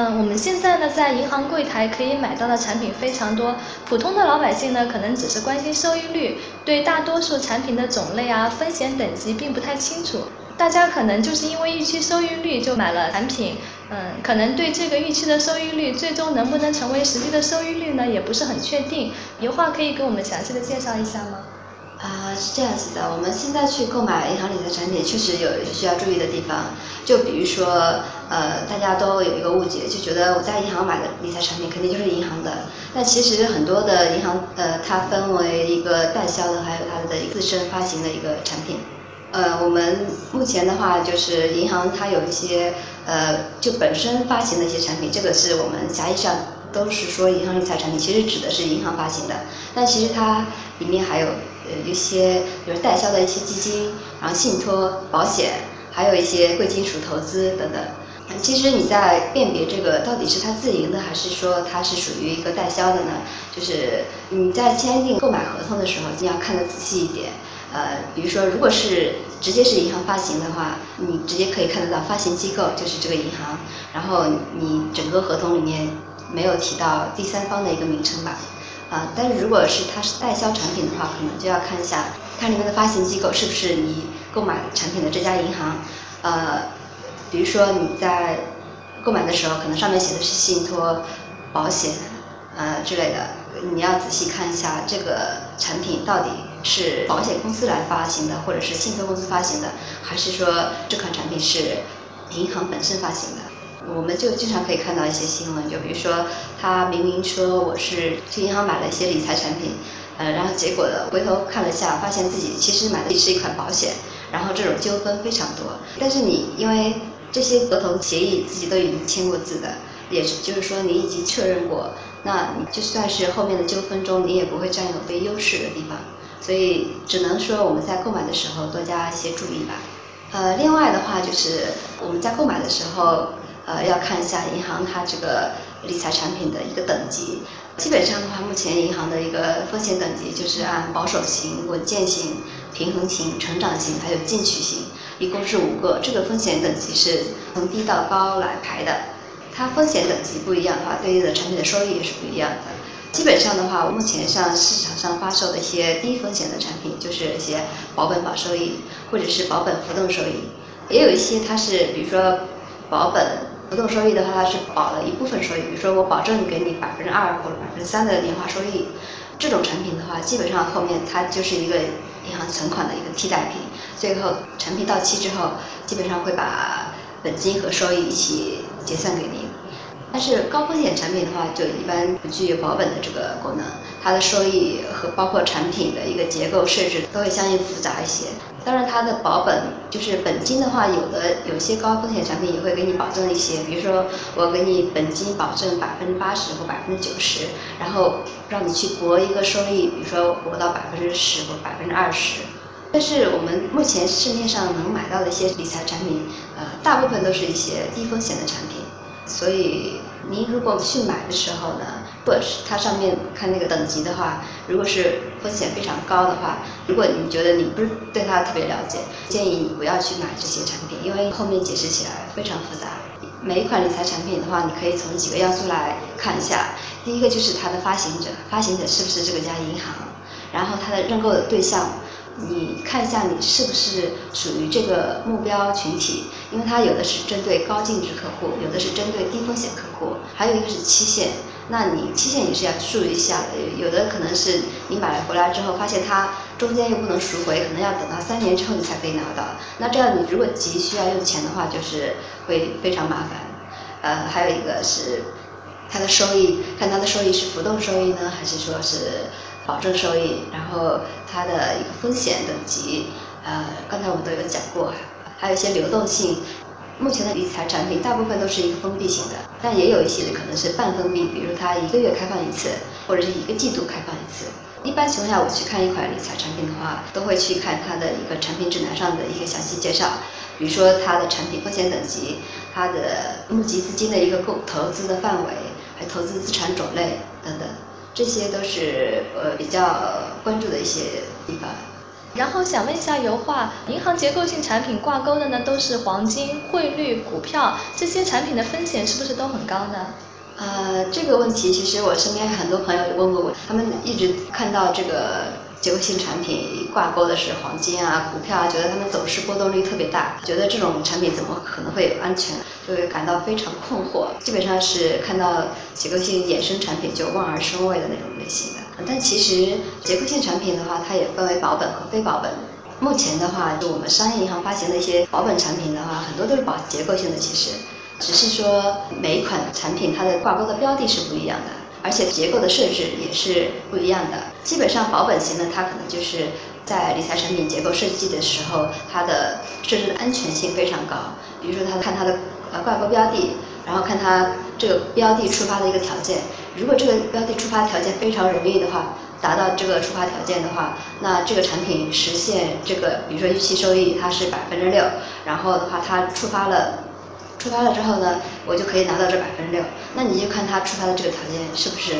嗯，我们现在呢，在银行柜台可以买到的产品非常多，普通的老百姓呢，可能只是关心收益率，对大多数产品的种类啊、风险等级并不太清楚。大家可能就是因为预期收益率就买了产品，嗯，可能对这个预期的收益率最终能不能成为实际的收益率呢，也不是很确定。有话可以给我们详细的介绍一下吗？啊，是这样子的，我们现在去购买银行理财产品，确实有需要注意的地方。就比如说，呃，大家都有一个误解，就觉得我在银行买的理财产品肯定就是银行的。但其实很多的银行，呃，它分为一个代销的，还有它的自身发行的一个产品。呃，我们目前的话，就是银行它有一些，呃，就本身发行的一些产品，这个是我们狭义上都是说银行理财产品，其实指的是银行发行的。但其实它里面还有。呃，一些比如代销的一些基金，然后信托、保险，还有一些贵金属投资等等。其实你在辨别这个到底是它自营的，还是说它是属于一个代销的呢？就是你在签订购买合同的时候，一定要看得仔细一点。呃，比如说如果是直接是银行发行的话，你直接可以看得到发行机构就是这个银行，然后你整个合同里面没有提到第三方的一个名称吧。啊，但是如果是它是代销产品的话，可能就要看一下它里面的发行机构是不是你购买产品的这家银行。呃，比如说你在购买的时候，可能上面写的是信托、保险呃之类的，你要仔细看一下这个产品到底是保险公司来发行的，或者是信托公司发行的，还是说这款产品是银行本身发行的。我们就经常可以看到一些新闻，就比如说他明明说我是去银行买了一些理财产品，呃，然后结果呢回头看了下，发现自己其实买的是一款保险，然后这种纠纷非常多。但是你因为这些合同协议自己都已经签过字的，也是就是说你已经确认过，那你就算是后面的纠纷中，你也不会占有被优势的地方。所以只能说我们在购买的时候多加一些注意吧。呃，另外的话就是我们在购买的时候。呃，要看一下银行它这个理财产品的一个等级。基本上的话，目前银行的一个风险等级就是按保守型、稳健型、平衡型、成长型，还有进取型，一共是五个。这个风险等级是从低到高来排的。它风险等级不一样的话，对应的产品的收益也是不一样的。基本上的话，目前像市场上发售的一些低风险的产品，就是一些保本保收益，或者是保本浮动收益。也有一些它是，比如说保本。浮动收益的话，它是保了一部分收益，比如说我保证给你百分之二或者百分之三的年化收益，这种产品的话，基本上后面它就是一个银行存款的一个替代品，最后产品到期之后，基本上会把本金和收益一起结算给您。但是高风险产品的话，就一般不具有保本的这个功能，它的收益和包括产品的一个结构设置都会相应复杂一些。当然，它的保本就是本金的话，有的有些高风险产品也会给你保证一些，比如说我给你本金保证百分之八十或百分之九十，然后让你去博一个收益，比如说博到百分之十或百分之二十。但是我们目前市面上能买到的一些理财产品，呃，大部分都是一些低风险的产品。所以您如果去买的时候呢，或者是它上面看那个等级的话，如果是风险非常高的话，如果你觉得你不是对它特别了解，建议你不要去买这些产品，因为后面解释起来非常复杂。每一款理财产品的话，你可以从几个要素来看一下。第一个就是它的发行者，发行者是不是这个家银行，然后它的认购的对象。你看一下，你是不是属于这个目标群体？因为它有的是针对高净值客户，有的是针对低风险客户，还有一个是期限。那你期限也是要注意一下的。有的可能是你买回来之后，发现它中间又不能赎回，可能要等到三年之后你才可以拿到。那这样你如果急需要用钱的话，就是会非常麻烦。呃，还有一个是它的收益，看它的收益是浮动收益呢，还是说是？保证收益，然后它的一个风险等级，呃，刚才我们都有讲过，还有一些流动性。目前的理财产品大部分都是一个封闭型的，但也有一些可能是半封闭，比如它一个月开放一次，或者是一个季度开放一次。一般情况下，我去看一款理财产品的话，都会去看它的一个产品指南上的一个详细介绍，比如说它的产品风险等级，它的募集资金的一个购投资的范围，还有投资资产种类等等。这些都是呃比较关注的一些地方。然后想问一下油画，银行结构性产品挂钩的呢都是黄金、汇率、股票这些产品的风险是不是都很高呢？呃，这个问题其实我身边很多朋友也问过我，他们一直看到这个结构性产品挂钩的是黄金啊、股票啊，觉得他们走势波动率特别大，觉得这种产品怎么可能会有安全，就会感到非常困惑。基本上是看到结构性衍生产品就望而生畏的那种类型的。但其实结构性产品的话，它也分为保本和非保本。目前的话，就我们商业银行发行的一些保本产品的话，很多都是保结构性的，其实只是说每一款产品它的挂钩的标的是不一样的，而且结构的设置也是不一样的。基本上保本型的，它可能就是在理财产品结构设计的时候，它的设置的安全性非常高。比如说，它看它的呃挂钩标的，然后看它这个标的触发的一个条件。如果这个标的触发条件非常容易的话，达到这个触发条件的话，那这个产品实现这个，比如说预期收益它是百分之六，然后的话它触发了，触发了之后呢，我就可以拿到这百分之六。那你就看它触发的这个条件是不是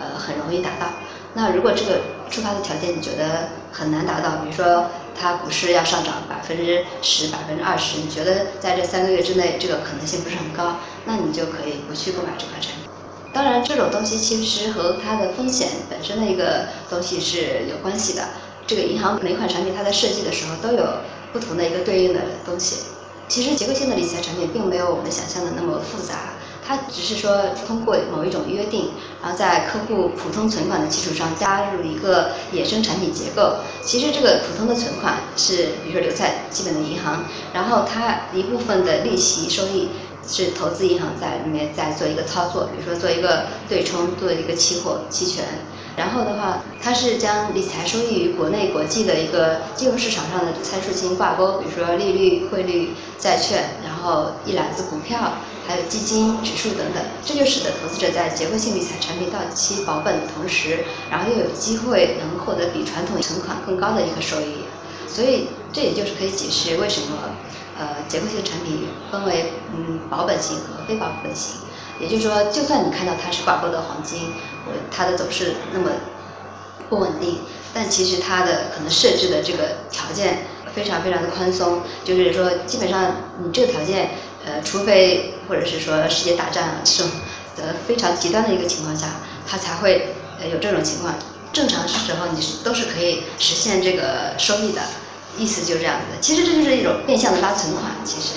呃很容易达到。那如果这个触发的条件你觉得很难达到，比如说它股市要上涨百分之十、百分之二十，你觉得在这三个月之内这个可能性不是很高，那你就可以不去购买这款产品。当然，这种东西其实和它的风险本身的一个东西是有关系的。这个银行每款产品它在设计的时候都有不同的一个对应的东西。其实结构性的理财产品并没有我们想象的那么复杂，它只是说通过某一种约定，然后在客户普通存款的基础上加入一个衍生产品结构。其实这个普通的存款是，比如说留在基本的银行，然后它一部分的利息收益。是投资银行在里面在做一个操作，比如说做一个对冲，做一个期货期权，然后的话，它是将理财收益与国内国际的一个金融市场上的参数进行挂钩，比如说利率、汇率、债券，然后一揽子股票，还有基金、指数等等，这就使得投资者在结构性理财产品到期保本的同时，然后又有机会能获得比传统存款更高的一个收益，所以这也就是可以解释为什么。呃，结构性产品分为嗯保本型和非保本型，也就是说，就算你看到它是挂钩的黄金，或它的走势那么不稳定，但其实它的可能设置的这个条件非常非常的宽松，就是说基本上你这个条件，呃，除非或者是说世界大战这种呃非常极端的一个情况下，它才会呃有这种情况，正常时候你是都是可以实现这个收益的。意思就是这样子的，其实这就是一种变相的拉存款，其实。